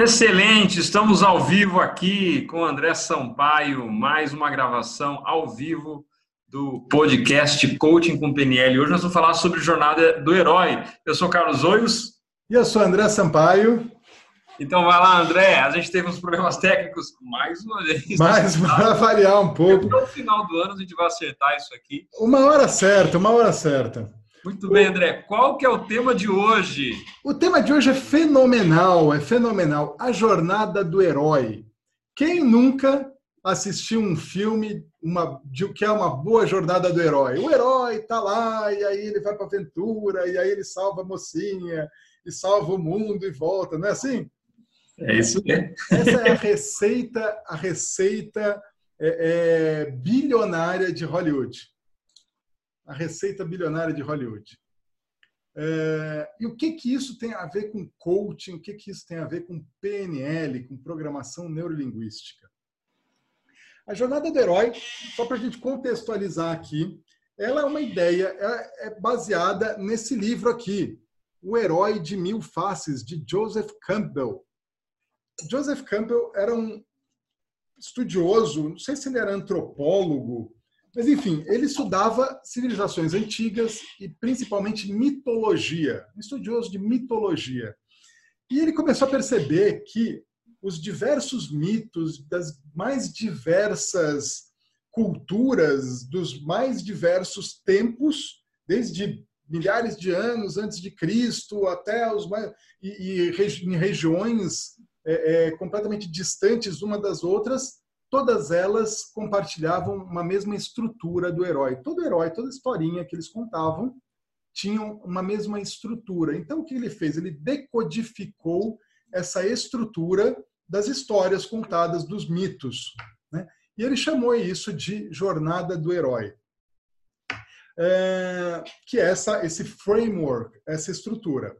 Excelente, estamos ao vivo aqui com André Sampaio, mais uma gravação ao vivo do podcast Coaching com PNL. Hoje nós vamos falar sobre Jornada do Herói. Eu sou Carlos Oios. E eu sou André Sampaio. Então vai lá, André. A gente teve uns problemas técnicos mais uma vez. Mais para variar um pouco. Até o final do ano a gente vai acertar isso aqui. Uma hora certa, uma hora certa. Muito bem, André. Qual que é o tema de hoje? O tema de hoje é fenomenal, é fenomenal. A jornada do herói. Quem nunca assistiu um filme uma, de que é uma boa jornada do herói? O herói tá lá e aí ele vai para aventura e aí ele salva a mocinha e salva o mundo e volta, não é assim? É isso mesmo. Essa é a receita, a receita é, é, bilionária de Hollywood a receita bilionária de Hollywood. É, e o que, que isso tem a ver com coaching? O que, que isso tem a ver com PNL, com programação neurolinguística? A jornada do herói, só para a gente contextualizar aqui, ela é uma ideia, é baseada nesse livro aqui, O Herói de Mil Faces, de Joseph Campbell. Joseph Campbell era um estudioso, não sei se ele era antropólogo, mas, enfim, ele estudava civilizações antigas e principalmente mitologia, estudioso de mitologia. E ele começou a perceber que os diversos mitos das mais diversas culturas, dos mais diversos tempos, desde milhares de anos antes de Cristo até os mais, e, e em regiões é, é, completamente distantes uma das outras, todas elas compartilhavam uma mesma estrutura do herói. Todo herói, toda historinha que eles contavam tinham uma mesma estrutura. Então, o que ele fez? Ele decodificou essa estrutura das histórias contadas, dos mitos. Né? E ele chamou isso de jornada do herói. É, que é essa, esse framework, essa estrutura.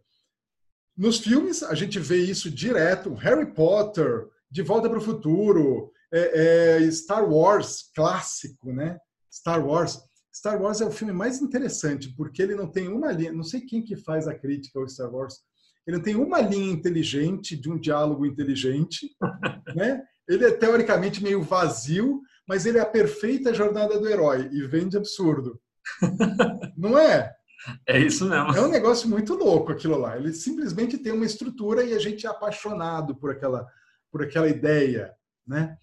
Nos filmes, a gente vê isso direto. Harry Potter, De Volta para o Futuro, é, é Star Wars clássico, né? Star Wars. Star Wars é o filme mais interessante porque ele não tem uma linha. Não sei quem que faz a crítica ao Star Wars. Ele não tem uma linha inteligente de um diálogo inteligente, né? Ele é teoricamente meio vazio, mas ele é a perfeita jornada do herói e vem de absurdo. Não é? É isso mesmo. É um negócio muito louco aquilo lá. Ele simplesmente tem uma estrutura e a gente é apaixonado por aquela, por aquela ideia, né?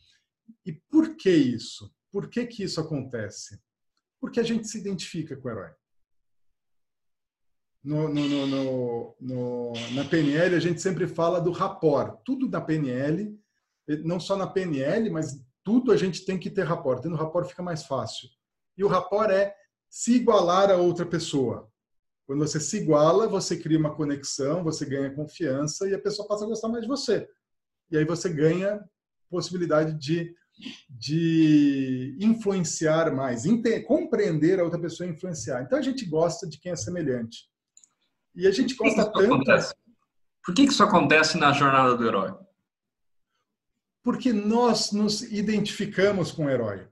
E por que isso? Por que, que isso acontece? Porque a gente se identifica com o herói. No, no, no, na PNL, a gente sempre fala do rapport. Tudo na PNL, não só na PNL, mas tudo a gente tem que ter rapport. Tendo rapport fica mais fácil. E o rapport é se igualar a outra pessoa. Quando você se iguala, você cria uma conexão, você ganha confiança e a pessoa passa a gostar mais de você. E aí você ganha possibilidade de, de influenciar mais, compreender a outra pessoa e influenciar. Então a gente gosta de quem é semelhante. E a gente gosta tanto. Acontece? Por que isso acontece na jornada do herói? Porque nós nos identificamos com o herói.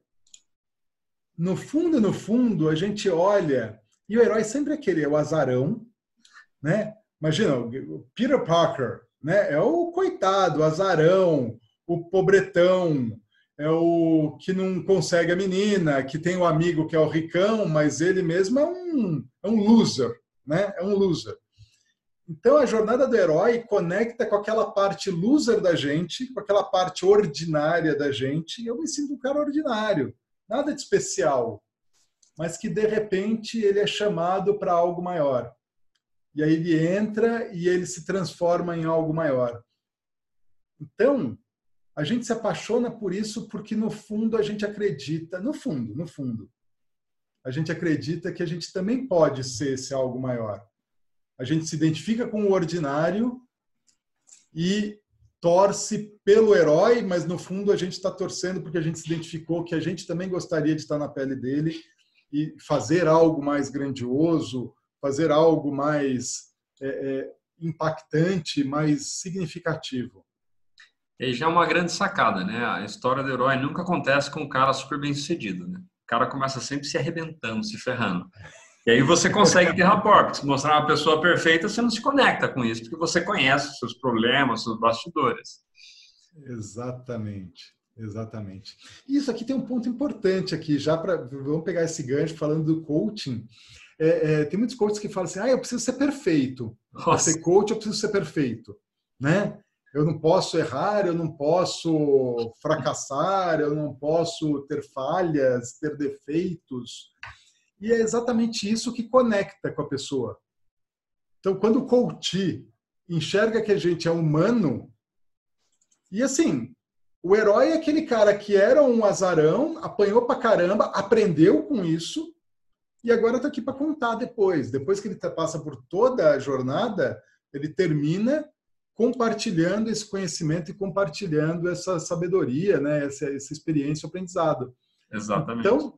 No fundo, no fundo, a gente olha e o herói sempre é aquele, é o azarão, né? Imagina, o Peter Parker, né? É o coitado, o azarão, o pobretão, é o que não consegue a menina, que tem um amigo que é o ricão, mas ele mesmo é um, é um loser, né? É um loser. Então a jornada do herói conecta com aquela parte loser da gente, com aquela parte ordinária da gente, eu me sinto um cara ordinário, nada de especial, mas que de repente ele é chamado para algo maior. E aí ele entra e ele se transforma em algo maior. Então, a gente se apaixona por isso porque, no fundo, a gente acredita, no fundo, no fundo, a gente acredita que a gente também pode ser esse algo maior. A gente se identifica com o ordinário e torce pelo herói, mas no fundo a gente está torcendo porque a gente se identificou que a gente também gostaria de estar na pele dele e fazer algo mais grandioso, fazer algo mais é, é, impactante, mais significativo. E já é uma grande sacada, né? A história do herói nunca acontece com um cara super bem sucedido, né? O cara começa sempre se arrebentando, se ferrando. E aí você consegue ter rapport, porque se mostrar uma pessoa perfeita, você não se conecta com isso, porque você conhece os seus problemas, os seus bastidores. Exatamente. Exatamente. Isso aqui tem um ponto importante aqui, já para vamos pegar esse gancho falando do coaching. É, é, tem muitos coaches que falam assim: ah, eu preciso ser perfeito. Para ser coach, eu preciso ser perfeito, né? Eu não posso errar, eu não posso fracassar, eu não posso ter falhas, ter defeitos. E é exatamente isso que conecta com a pessoa. Então, quando o coach enxerga que a gente é humano, e assim, o herói é aquele cara que era um azarão, apanhou pra caramba, aprendeu com isso e agora está aqui para contar depois. Depois que ele tá, passa por toda a jornada, ele termina compartilhando esse conhecimento e compartilhando essa sabedoria, né? essa, essa experiência, o aprendizado. Exatamente. Então,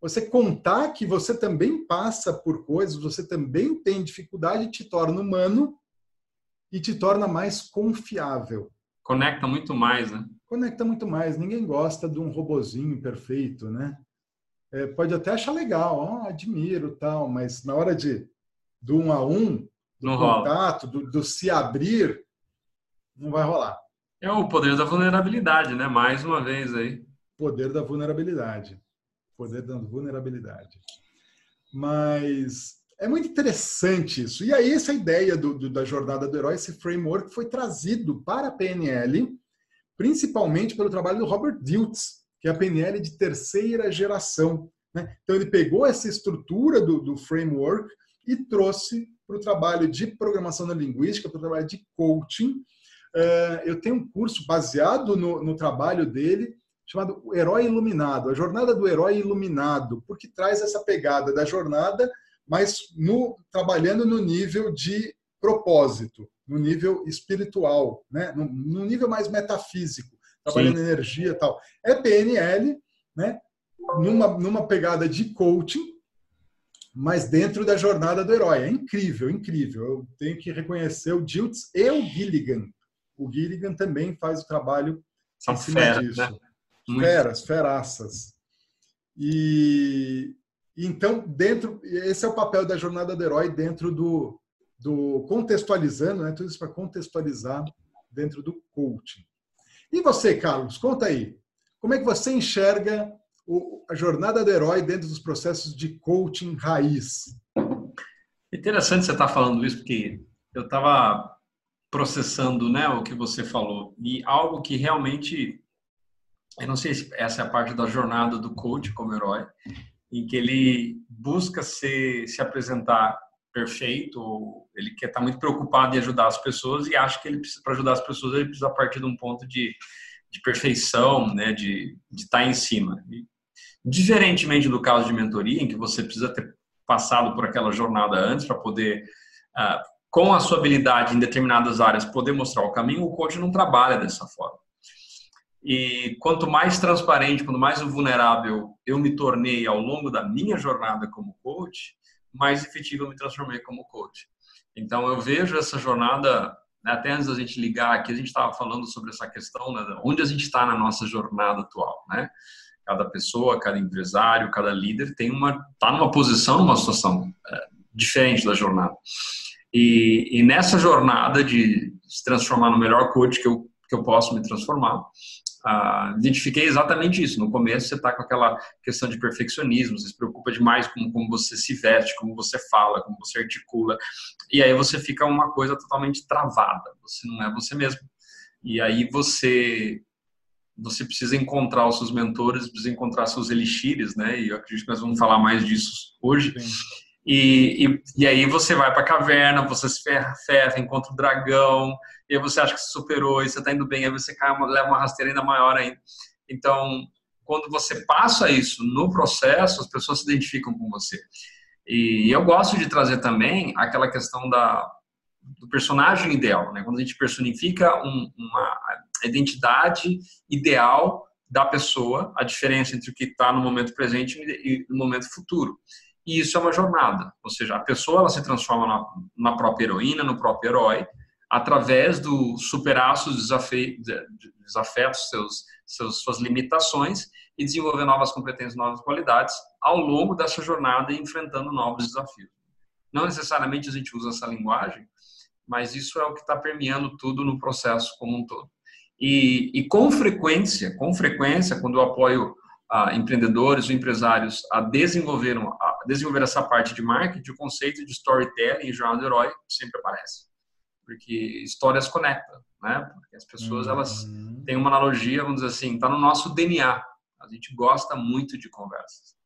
você contar que você também passa por coisas, você também tem dificuldade, te torna humano e te torna mais confiável. Conecta muito mais, né? Conecta muito mais. Ninguém gosta de um robozinho perfeito, né? É, pode até achar legal, oh, admiro tal, mas na hora de do um a um, do não contato, do, do, se abrir, não vai rolar. É o poder da vulnerabilidade, né? Mais uma vez aí. Poder da vulnerabilidade. Poder da vulnerabilidade. Mas é muito interessante isso. E aí, essa ideia do, do, da jornada do herói, esse framework, foi trazido para a PNL, principalmente pelo trabalho do Robert Diltz, que é a PNL de terceira geração. Né? Então, ele pegou essa estrutura do, do framework e trouxe para o trabalho de programação linguística, para o trabalho de coaching. Uh, eu tenho um curso baseado no, no trabalho dele, chamado Herói Iluminado, a jornada do herói iluminado, porque traz essa pegada da jornada mas no, trabalhando no nível de propósito, no nível espiritual, né? no, no nível mais metafísico, trabalhando Sim. energia e tal. É PNL, né? numa, numa pegada de coaching, mas dentro da jornada do herói. É incrível, incrível. Eu tenho que reconhecer o Diltz e o Gilligan. O Gilligan também faz o trabalho São em cima feras, disso. Né? Feras, feraças. E, então, dentro, esse é o papel da jornada do herói dentro do, do contextualizando, né? Tudo isso para contextualizar dentro do coaching. E você, Carlos, conta aí. Como é que você enxerga o, a jornada do herói dentro dos processos de coaching raiz? Interessante você estar tá falando isso, porque eu estava processando né, o que você falou. E algo que realmente, eu não sei se essa é a parte da jornada do coach como herói, em que ele busca se, se apresentar perfeito, ele quer estar tá muito preocupado em ajudar as pessoas e acha que ele para ajudar as pessoas ele precisa partir de um ponto de, de perfeição, né, de, de estar tá em cima. E, diferentemente do caso de mentoria, em que você precisa ter passado por aquela jornada antes para poder, uh, com a sua habilidade em determinadas áreas, poder mostrar o caminho, o coach não trabalha dessa forma. E quanto mais transparente, quanto mais vulnerável eu me tornei ao longo da minha jornada como coach, mais efetivo eu me transformei como coach. Então eu vejo essa jornada, né, até antes da gente ligar aqui, a gente estava falando sobre essa questão, né, onde a gente está na nossa jornada atual, né? Cada pessoa, cada empresário, cada líder tem uma, está numa posição, numa situação é, diferente da jornada. E, e nessa jornada de se transformar no melhor coach que eu que eu posso me transformar, ah, identifiquei exatamente isso. No começo, você está com aquela questão de perfeccionismo, você se preocupa demais com como você se veste, como você fala, como você articula, e aí você fica uma coisa totalmente travada. Você não é você mesmo. E aí você você precisa encontrar os seus mentores, precisa encontrar seus elixires, né? E eu acredito que nós vamos falar mais disso hoje. E, e, e, aí você vai para a caverna, você se ferra, ferra, encontra o dragão, e aí você acha que se superou e você está indo bem, aí você cai, leva uma rasteira ainda maior ainda. Então, quando você passa isso no processo, as pessoas se identificam com você. E eu gosto de trazer também aquela questão da, do personagem ideal, né? Quando a gente personifica um, uma identidade ideal da pessoa, a diferença entre o que está no momento presente e no momento futuro. E isso é uma jornada, ou seja, a pessoa ela se transforma na, na própria heroína, no próprio herói, através do superar os desafios, desafetos, seus, seus, suas limitações e desenvolver novas competências, novas qualidades ao longo dessa jornada enfrentando novos desafios. Não necessariamente a gente usa essa linguagem, mas isso é o que está permeando tudo no processo como um todo. E, e com frequência, com frequência, quando eu apoio ah, empreendedores ou empresários a desenvolver, desenvolver essa parte de marketing, o conceito de storytelling e jornada do herói sempre aparece. Porque histórias conectam, né? Porque as pessoas, uhum. elas têm uma analogia, vamos dizer assim, está no nosso DNA. A gente gosta muito de conversas.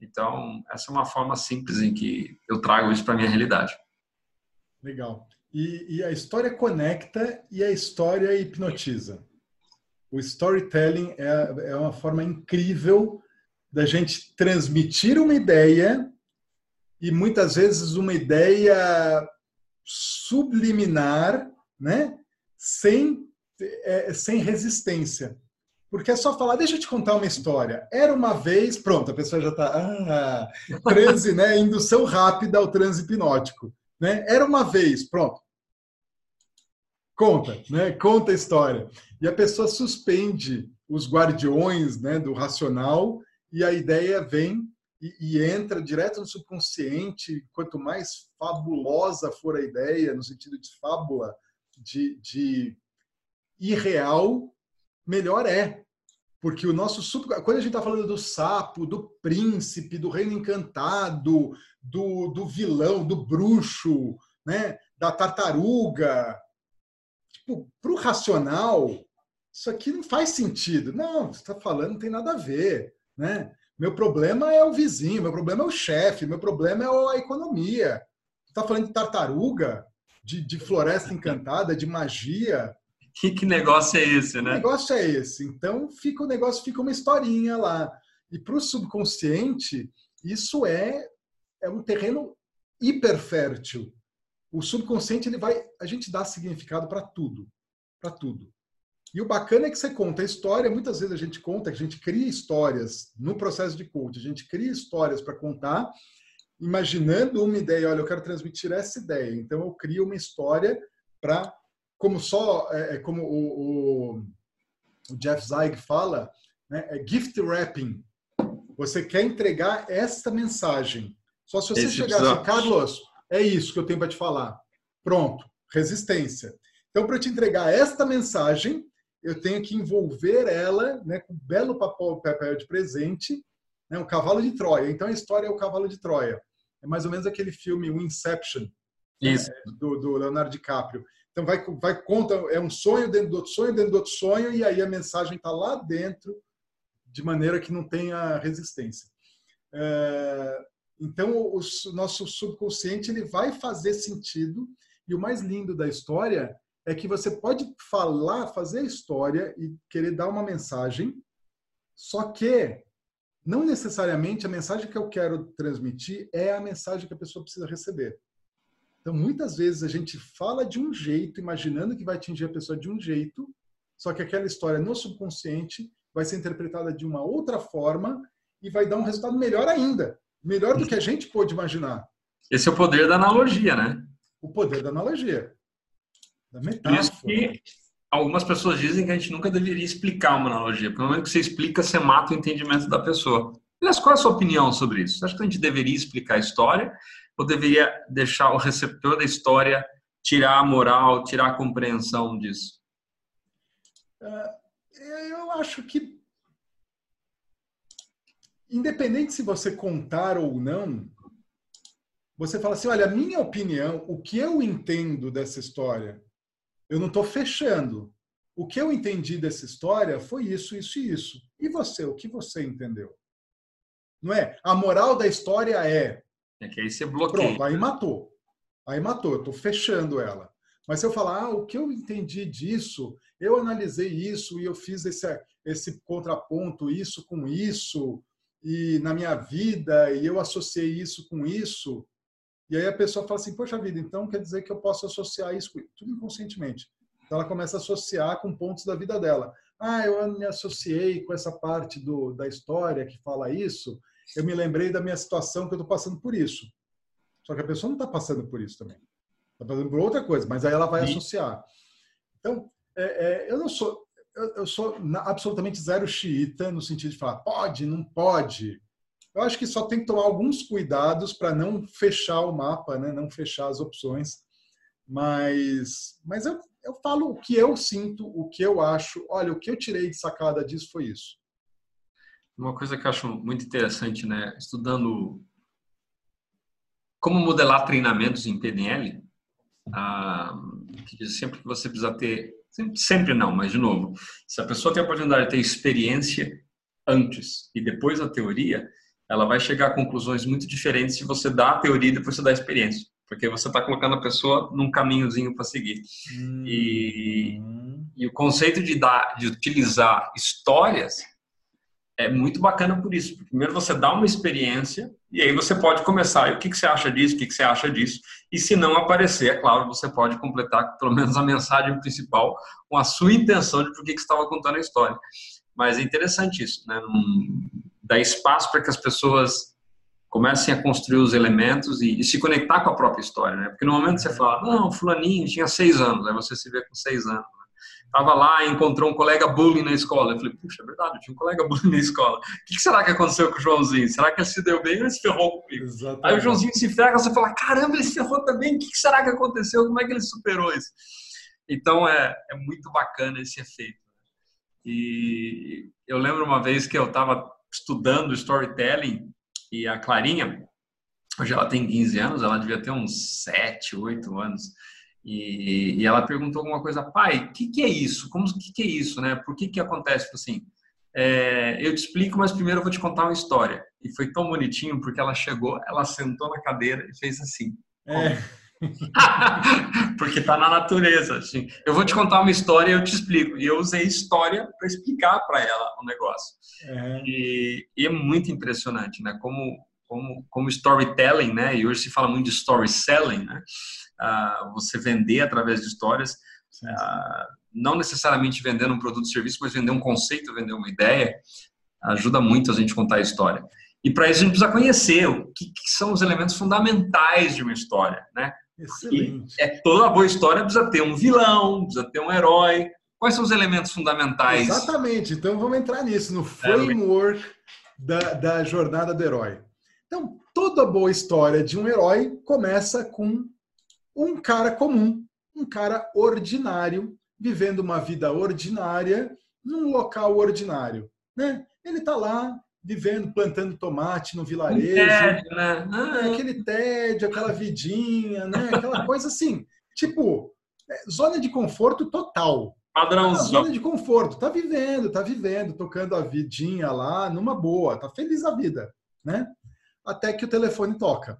Então, essa é uma forma simples em que eu trago isso para a minha realidade. Legal. E, e, a história conecta e a história hipnotiza. O storytelling é, é uma forma incrível da gente transmitir uma ideia e muitas vezes uma ideia subliminar, né? Sem, é, sem resistência. Porque é só falar, deixa eu te contar uma história. Era uma vez, pronto, a pessoa já está. Ah, transe, né? Indução rápida ao transe hipnótico. Né? Era uma vez, pronto. Conta, né? Conta a história. E a pessoa suspende os guardiões né, do racional e a ideia vem e, e, entra direto no subconsciente. Quanto mais fabulosa for a ideia, no sentido de fábula, de, de irreal, melhor é. Porque o nosso sub... quando a gente está falando do sapo, do príncipe, do reino encantado, do, do vilão, do bruxo, né? da tartaruga, tipo, para o racional, isso aqui não faz sentido. Não, você está falando, não tem nada a ver. Né? Meu problema é o vizinho, meu problema é o chefe, meu problema é a economia. Você está falando de tartaruga, de, de floresta encantada, de magia. Que, que negócio é esse, né? Que negócio é esse? Então fica o negócio, fica uma historinha lá. E para o subconsciente, isso é, é um terreno hiperfértil. O subconsciente ele vai, a gente dá significado para tudo, para tudo. E o bacana é que você conta a história, muitas vezes a gente conta, a gente cria histórias no processo de coach, a gente cria histórias para contar, imaginando uma ideia, olha, eu quero transmitir essa ideia, então eu crio uma história para como só, é, é, como o, o, o, Jeff Zeig fala, né, é gift wrapping. Você quer entregar essa mensagem. Só se você Esse chegar assim, Carlos, é isso que eu tenho para te falar. Pronto, resistência. Então, para te entregar esta mensagem, eu tenho que envolver ela né, com um belo papel, papel de presente, né, um cavalo de Troia. Então, a história é o cavalo de Troia. É mais ou menos aquele filme, o Inception, né, do, do Leonardo DiCaprio. Então vai, vai conta, é um sonho dentro do outro sonho, dentro do outro sonho, e aí a mensagem está lá dentro, de maneira que não tenha resistência. É, então o, o nosso subconsciente ele vai fazer sentido, e o mais lindo da história é que você pode falar, fazer a história e querer dar uma mensagem, só que não necessariamente a mensagem que eu quero transmitir é a mensagem que a pessoa precisa receber. Então, muitas vezes a gente fala de um jeito, imaginando que vai atingir a pessoa de um jeito, só que aquela história no subconsciente vai ser interpretada de uma outra forma e vai dar um resultado melhor ainda, melhor do que a gente pôde imaginar. Esse é o poder da analogia, né? O poder da analogia. Da metáfora. Por isso que algumas pessoas dizem que a gente nunca deveria explicar uma analogia, porque no momento que você explica, você mata o entendimento da pessoa. Aliás, qual é a sua opinião sobre isso? Você acha que a gente deveria explicar a história ou deveria deixar o receptor da história tirar a moral, tirar a compreensão disso? É, eu acho que, independente se você contar ou não, você fala assim: olha, a minha opinião, o que eu entendo dessa história, eu não estou fechando. O que eu entendi dessa história foi isso, isso e isso. E você, o que você entendeu? Não é? A moral da história é é que aí você bloqueia. Pronto, aí matou. Aí matou, eu estou fechando ela. Mas se eu falar, ah, o que eu entendi disso, eu analisei isso e eu fiz esse, esse contraponto, isso com isso, e na minha vida, e eu associei isso com isso. E aí a pessoa fala assim, poxa vida, então quer dizer que eu posso associar isso com tudo inconscientemente. Então ela começa a associar com pontos da vida dela. Ah, eu me associei com essa parte do, da história que fala isso, eu me lembrei da minha situação que eu estou passando por isso. Só que a pessoa não está passando por isso também. Está fazendo por outra coisa, mas aí ela vai Sim. associar. Então, é, é, eu não sou, eu, eu sou absolutamente zero xiita no sentido de falar pode, não pode. Eu acho que só tem que tomar alguns cuidados para não fechar o mapa, né? não fechar as opções. Mas, mas eu, eu falo o que eu sinto, o que eu acho. Olha, o que eu tirei de sacada disso foi isso. Uma coisa que eu acho muito interessante, né? Estudando como modelar treinamentos em PNL, ah, sempre que você precisa ter, sempre, sempre não, mas de novo, se a pessoa tem a oportunidade de ter experiência antes e depois a teoria, ela vai chegar a conclusões muito diferentes se você dá a teoria e depois você dá a experiência porque você está colocando a pessoa num caminhozinho para seguir. Hum. E, e, o conceito de dar, de utilizar histórias é muito bacana por isso. Primeiro você dá uma experiência e aí você pode começar. E o que, que você acha disso? O que, que você acha disso? E se não aparecer, é claro, você pode completar pelo menos a mensagem principal com a sua intenção de por que, que você estava contando a história. Mas é interessante isso, né? Dá espaço para que as pessoas comecem a construir os elementos e, e, se conectar com a própria história, né? Porque no momento você fala, não, fulaninho tinha seis anos, aí você se vê com seis anos. Né? Tava lá e encontrou um colega bullying na escola. Eu falei, puxa, é verdade, eu tinha um colega bullying na escola. O que será que aconteceu com o Joãozinho? Será que ele se deu bem ou ele se ferrou comigo? Exatamente. Aí o Joãozinho se ferra, você fala, caramba, ele se ferrou também, o que será que aconteceu? Como é que ele superou isso? Então é, é muito bacana esse efeito. E eu lembro uma vez que eu estava estudando storytelling e a Clarinha, hoje ela tem 15 anos, ela devia ter uns 7, 8 anos. E, e ela perguntou alguma coisa, pai, o que, que, é isso? Como que, que é isso, né? Por que que acontece tipo assim? É, eu te explico, mas primeiro eu vou te contar uma história. E foi tão bonitinho porque ela chegou, ela sentou na cadeira e fez assim. É. porque está na natureza. Assim. Eu vou te contar uma história e eu te explico. E eu usei história para explicar para ela o negócio. É. E, e, é muito impressionante, né? Como, como, como storytelling, né? E hoje se fala muito de story selling, né? Ah, você vender através de histórias. Ah, não necessariamente vendendo um produto ou serviço, mas vender um conceito, vender uma ideia, ajuda muito a gente contar a história. E para isso a gente precisa conhecer o que, que, são os elementos fundamentais de uma história, né? Excelente. E é, toda boa história precisa ter um vilão, precisa ter um herói. Quais são os elementos fundamentais? Exatamente. Então vamos entrar nisso, no framework da, da jornada do herói. Então, toda boa história de um herói começa com um cara comum, um cara ordinário, vivendo uma vida ordinária num local ordinário. Né? Ele está lá vivendo, plantando tomate no vilarejo. Tédio, né? Ah. Aquele tédio, aquela vidinha, né? Aquela coisa assim. Tipo, é, zona de conforto total. Padrãozão. Zona de conforto. Tá vivendo, tá vivendo, tocando a vidinha lá, numa boa, tá feliz a vida, né? Até que o telefone toca.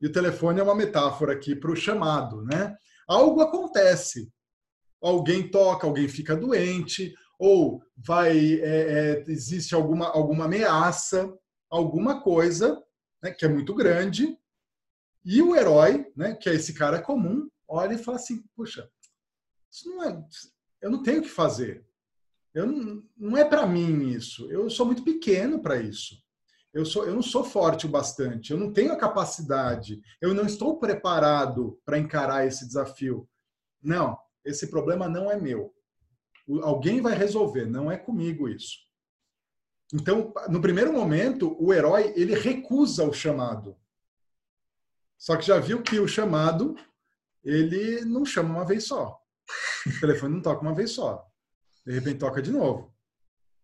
E o telefone é uma metáfora aqui para o chamado, né? Algo acontece. Alguém toca, alguém fica doente, ou vai é, é, existe alguma, alguma ameaça, alguma coisa né, que é muito grande, e o herói, né, que é esse cara comum, olha e fala assim, puxa, isso não é, eu não tenho o que fazer. Eu não, não é para mim isso. Eu sou muito pequeno para isso. Eu, sou, eu não sou forte o bastante. Eu não tenho a capacidade. Eu não estou preparado para encarar esse desafio. Não, esse problema não é meu. Alguém vai resolver, não é comigo isso. Então, no primeiro momento, o herói ele recusa o chamado. Só que já viu que o chamado ele não chama uma vez só. O telefone não toca uma vez só. De repente toca de novo.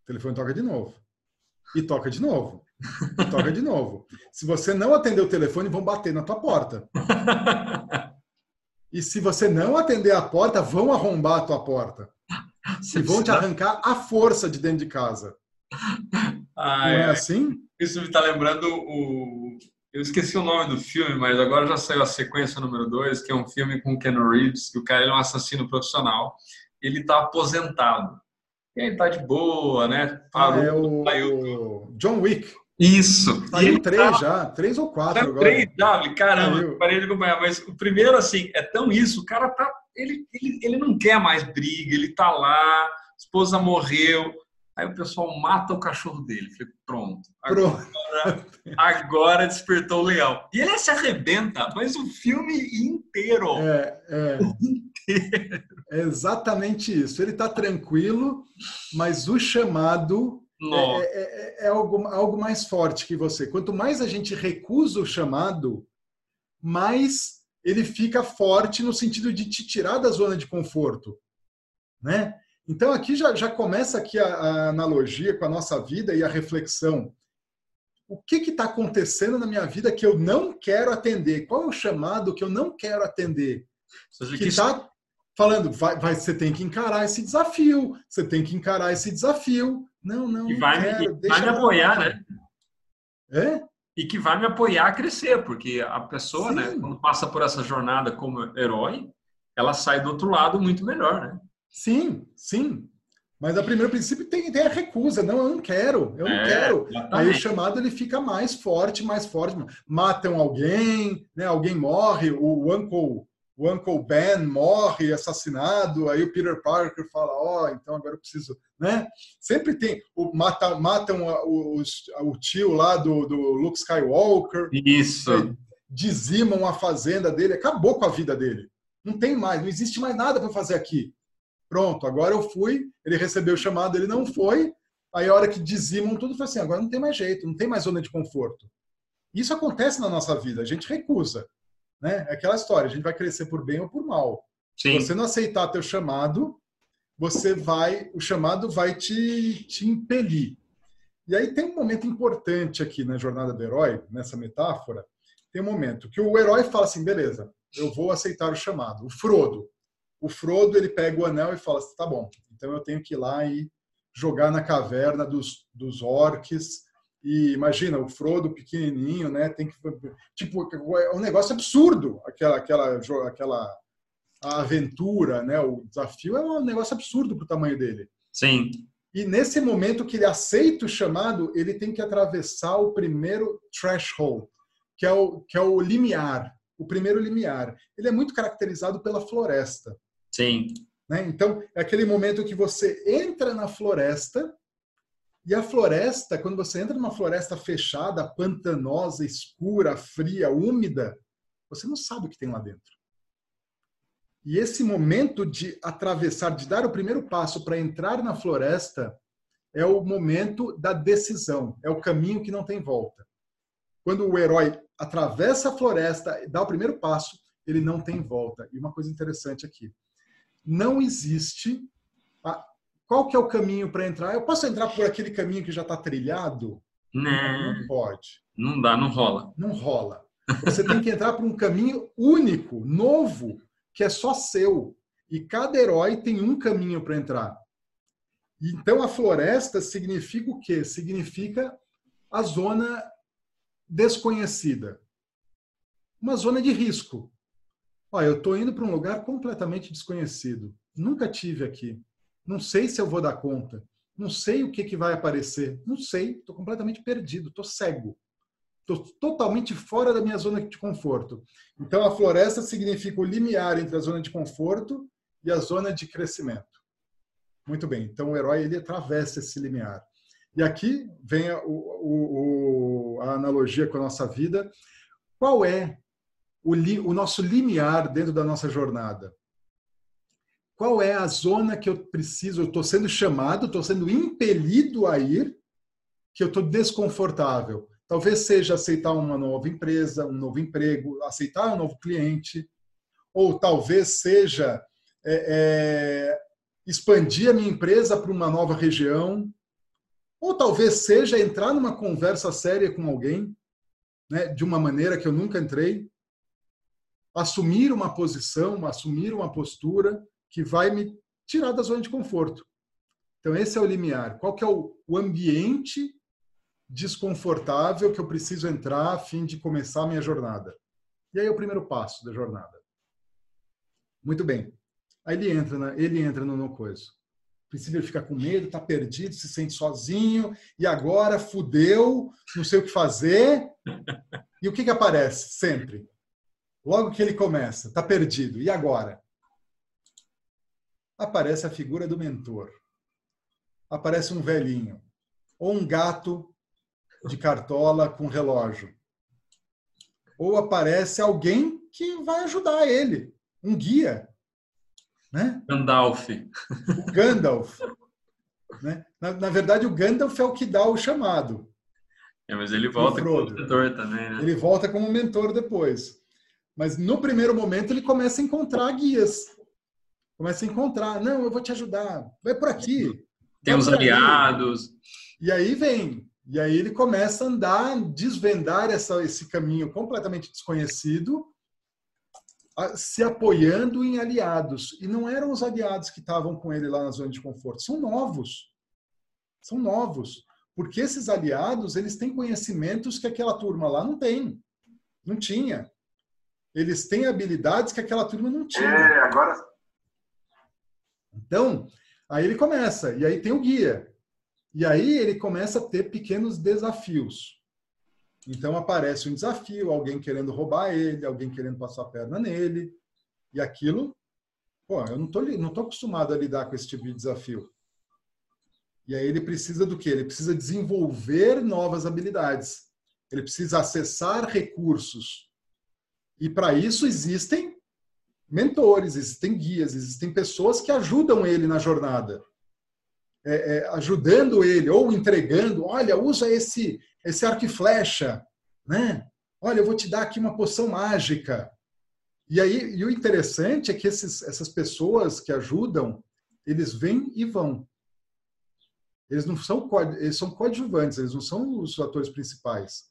O telefone toca de novo. E toca de novo. E toca de novo. Se você não atender o telefone, vão bater na tua porta. E se você não atender a porta, vão arrombar a tua porta e vão te arrancar a força de dentro de casa. Ah, Não é, é assim? Isso me está lembrando o. Eu esqueci o nome do filme, mas agora já saiu a sequência número 2, que é um filme com Ken Reeves, que o cara é um assassino profissional. Ele está aposentado. E aí tá de boa, né? Parou, ah, é o... saiu... John Wick. Isso. Saiu três tá... já, três ou quatro agora. Três já, caramba, parei de acompanhar. Mas o primeiro, assim, é tão isso, o cara tá ele, ele, ele não quer mais briga, ele tá lá, a esposa morreu. Aí o pessoal mata o cachorro dele. Falei, pronto. Agora, agora despertou o legal. E ele se arrebenta, mas o filme inteiro. É, é. inteiro. é exatamente isso. Ele está tranquilo, mas o chamado é, é, é, é, algo, algo mais forte que você. Quanto mais a gente recusa o chamado, mais ele fica forte no sentido de te tirar da zona de conforto, né? Então aqui já, já começa aqui a, a analogia com a nossa vida e a reflexão. O que está acontecendo na minha vida que eu não quero atender? Qual é o chamado que eu não quero atender? Que está falando, vai, vai, você tem que encarar esse desafio, você tem que encarar esse desafio. Não, não, e vai, quero, vai me apoiar, né? É? E que vai me apoiar a crescer, porque a pessoa, né, Sim. né, quando passa por essa jornada como herói, ela sai do outro lado muito melhor, né? Sim, sim. Mas a primeiro princípio tem, tem a recusa. Não, eu não quero, eu não é, quero. Exatamente. Aí o chamado ele fica mais forte, mais forte. Matam alguém, né? alguém morre, o Uncle, o Uncle Ben morre assassinado, aí o Peter Parker fala, ó, oh, então agora eu preciso, né? Sempre tem, o, matam, matam o tio lá do, do Luke Skywalker. Isso. Dizimam a fazenda dele, acabou com a vida dele. Não tem mais, não existe mais nada para fazer aqui. Pronto, agora eu fui, ele recebeu o chamado, ele não foi. Aí a hora que dizimam tudo, foi assim, agora não tem mais jeito, não tem mais zona de conforto. Isso acontece na nossa vida, a gente recusa. Né? É aquela história, a gente vai crescer por bem ou por mal. Sim. Se você não aceitar teu chamado, você vai, o chamado vai te, te impelir. E aí tem um momento importante aqui na jornada do herói, nessa metáfora, tem um momento que o herói fala assim, beleza, eu vou aceitar o chamado. O Frodo, o Frodo ele pega o anel e fala assim, tá bom, então eu tenho que ir lá e jogar na caverna dos, dos orques. E imagina, o Frodo pequenininho, né? Tem que tipo é um negócio absurdo, aquela aquela aquela aventura, né? O desafio é um negócio absurdo para o tamanho dele. Sim. E nesse momento que ele aceita o chamado, ele tem que atravessar o primeiro threshold, que é o que é o limiar, o primeiro limiar. Ele é muito caracterizado pela floresta. Sim. Né? Então, é aquele momento que você entra na floresta, e a floresta, quando você entra numa floresta fechada, pantanosa, escura, fria, úmida, você não sabe o que tem lá dentro. E esse momento de atravessar, de dar o primeiro passo para entrar na floresta, é o momento da decisão, é o caminho que não tem volta. Quando o herói atravessa a floresta, dá o primeiro passo, ele não tem volta. E uma coisa interessante aqui, não existe. Qual que é o caminho para entrar? Eu posso entrar por aquele caminho que já está trilhado? Não, não pode. Não dá, não rola. Não rola. Você tem que entrar por um caminho único, novo, que é só seu. E cada herói tem um caminho para entrar. Então a floresta significa o quê? Significa a zona desconhecida. Uma zona de risco. Olha, eu estou indo para um lugar completamente desconhecido. Nunca tive aqui. Não sei se eu vou dar conta. Não sei o que, que vai aparecer. Não sei. Estou completamente perdido. Estou cego. Estou totalmente fora da minha zona de conforto. Então, a floresta significa o limiar entre a zona de conforto e a zona de crescimento. Muito bem. Então, o herói ele atravessa esse limiar. E aqui vem a, o, a analogia com a nossa vida. Qual é o, li, o nosso limiar dentro da nossa jornada. Qual é a zona que eu preciso? Eu estou sendo chamado, estou sendo impelido a ir, que eu estou desconfortável. Talvez seja aceitar uma nova empresa, um novo emprego, aceitar um novo cliente, ou talvez seja é, é, expandir a minha empresa para uma nova região, ou talvez seja entrar numa conversa séria com alguém, né, de uma maneira que eu nunca entrei assumir uma posição, assumir uma postura que vai me tirar da zona de conforto. Então esse é o limiar. Qual que é o, ambiente desconfortável que eu preciso entrar a fim de começar a minha jornada? E aí é o primeiro passo da jornada. Muito bem. Aí ele entra, na, ele entra no, no coisa. princípio ele fica com medo, está perdido, se sente sozinho e agora fudeu, não sei o que fazer. E o que que aparece sempre? Logo que ele começa, está perdido. E agora? Aparece a figura do mentor. aparece um velhinho ou um gato de cartola com relógio. Ou aparece alguém que vai ajudar ele, um guia. Né? Gandalf. O Gandalf. Né? Na, na, verdade, o Gandalf é o que dá o chamado. É, mas ele volta como mentor também, né? Ele volta como mentor depois. Mas no primeiro momento ele começa a encontrar guias. Começa a encontrar, não, eu vou te ajudar, vai por aqui. Tem os aliados. E aí vem, e aí ele começa a andar, desvendar essa, esse caminho completamente desconhecido, se apoiando em aliados. E não eram os aliados que estavam com ele lá na zona de conforto, são novos. São novos. Porque esses aliados, eles têm conhecimentos que aquela turma lá não tem. Não tinha. Eles têm habilidades que aquela turma não tinha. É, agora. Então, aí ele começa. E aí tem o guia. E aí ele começa a ter pequenos desafios. Então aparece um desafio, alguém querendo roubar ele, alguém querendo passar a perna nele. E aquilo, pô, eu não tô, não tô acostumado a lidar com esse tipo de desafio. E aí ele precisa do quê? Ele precisa desenvolver novas habilidades. Ele precisa acessar recursos. E para isso existem mentores, existem guias, existem pessoas que ajudam ele na jornada é, é, ajudando ele ou entregando, olha, usa esse esse arco e flecha, né? Olha, eu vou te dar aqui uma poção mágica. E aí, e o interessante é que esses, essas pessoas que ajudam, eles vêm e vão. Eles não são eles são coadjuvantes, eles não são os atores principais.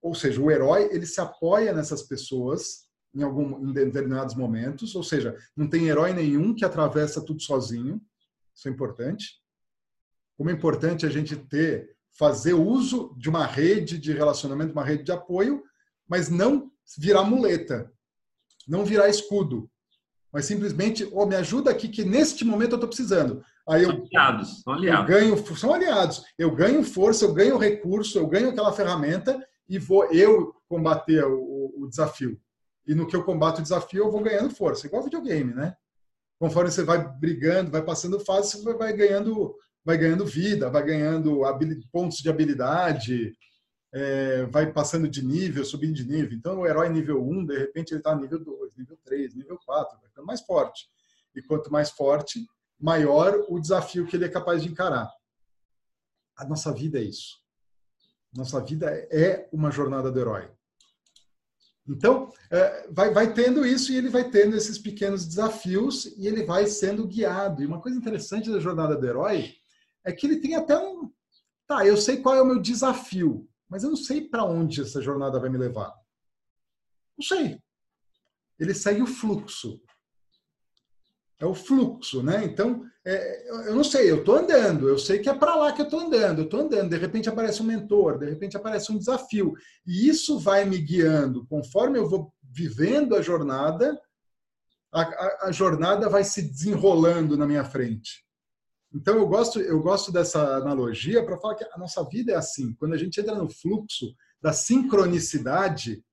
Ou seja, o herói ele se apoia nessas pessoas em algum em determinados momentos, ou seja, não tem herói nenhum que atravessa tudo sozinho. Isso é importante. Como é importante a gente ter, fazer uso de uma rede de relacionamento, uma rede de apoio, mas não virar muleta, não virar escudo, mas simplesmente, oh, me ajuda aqui que neste momento eu estou precisando. Aí eu, são aliados, são aliados. Eu ganho, são aliados. Eu ganho força, eu ganho recurso, eu ganho aquela ferramenta e vou eu combater o, o desafio. E no que eu combato o desafio, eu vou ganhando força, igual videogame, né? conforme você vai brigando, vai passando fase, você vai ganhando, vai ganhando vida, vai ganhando pontos de habilidade, é, vai passando de nível, subindo de nível. Então, o herói nível 1, de repente, ele está nível 2, nível 3, nível 4, vai ficando mais forte. E quanto mais forte, maior o desafio que ele é capaz de encarar. A nossa vida é isso. Nossa vida é uma jornada do herói. Então, é, vai, vai tendo isso e ele vai tendo esses pequenos desafios e ele vai sendo guiado. E uma coisa interessante da jornada do herói é que ele tem até um. Tá, eu sei qual é o meu desafio, mas eu não sei para onde essa jornada vai me levar. Não sei. Ele segue o fluxo. É o fluxo, né? Então, é, eu não sei, eu estou andando, eu sei que é para lá que eu estou andando, eu estou andando, de repente aparece um mentor, de repente aparece um desafio. E isso vai me guiando. Conforme eu vou vivendo a jornada, a, a, a jornada vai se desenrolando na minha frente. Então, eu gosto, eu gosto dessa analogia para falar que a nossa vida é assim. Quando a gente entra no fluxo da sincronicidade,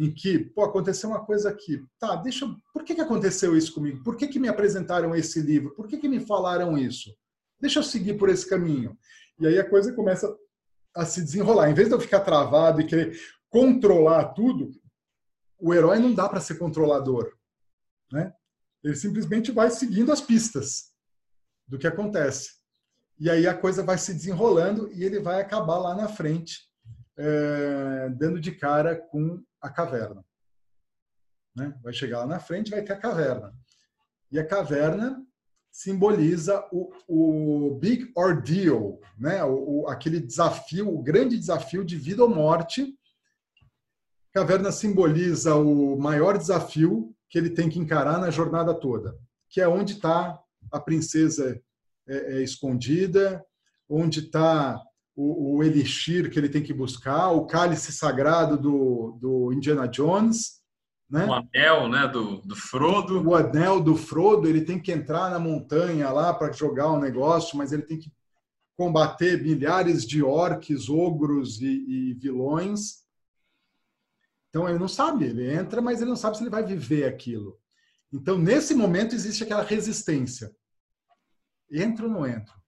em que, pô, aconteceu uma coisa aqui. Tá, deixa. Por que, que aconteceu isso comigo? Por que, que me apresentaram esse livro? Por que, que me falaram isso? Deixa eu seguir por esse caminho. E aí a coisa começa a se desenrolar. Em vez de eu ficar travado e querer controlar tudo, o herói não dá para ser controlador. Né? Ele simplesmente vai seguindo as pistas do que acontece. E aí a coisa vai se desenrolando e ele vai acabar lá na frente, é, dando de cara com a caverna. Né? Vai chegar lá na frente, vai ter a caverna. E a caverna simboliza o, o big ordeal, né? O, o, aquele desafio, o grande desafio de vida ou morte. A caverna simboliza o maior desafio que ele tem que encarar na jornada toda, que é onde está a princesa é, é, escondida, onde está o, o, elixir que ele tem que buscar, o cálice sagrado do, do Indiana Jones. Né? O anel né, do, do Frodo. O anel do Frodo, ele tem que entrar na montanha lá para jogar o um negócio, mas ele tem que combater milhares de orques, ogros e, e vilões. Então ele não sabe, ele entra, mas ele não sabe se ele vai viver aquilo. Então, nesse momento, existe aquela resistência. entro ou não entro?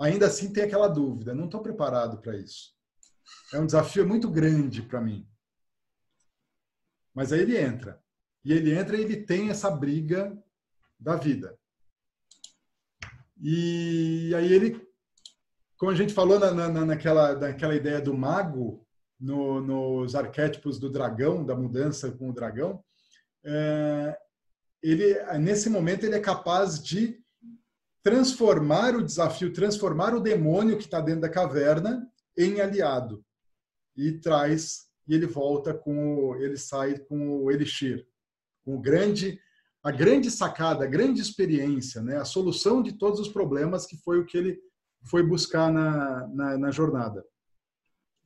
Ainda assim tem aquela dúvida, não estou preparado para isso. É um desafio muito grande para mim. Mas aí ele entra. E ele entra e ele tem essa briga da vida. E aí ele, como a gente falou na, na, naquela, naquela ideia do mago, no, nos arquétipos do dragão, da mudança com o dragão, é, ele nesse momento ele é capaz de transformar o desafio, transformar o demônio que está dentro da caverna em aliado e traz e ele volta com o, ele sai com o elixir, com o grande a grande sacada, a grande experiência, né? a solução de todos os problemas que foi o que ele foi buscar na, na, na jornada.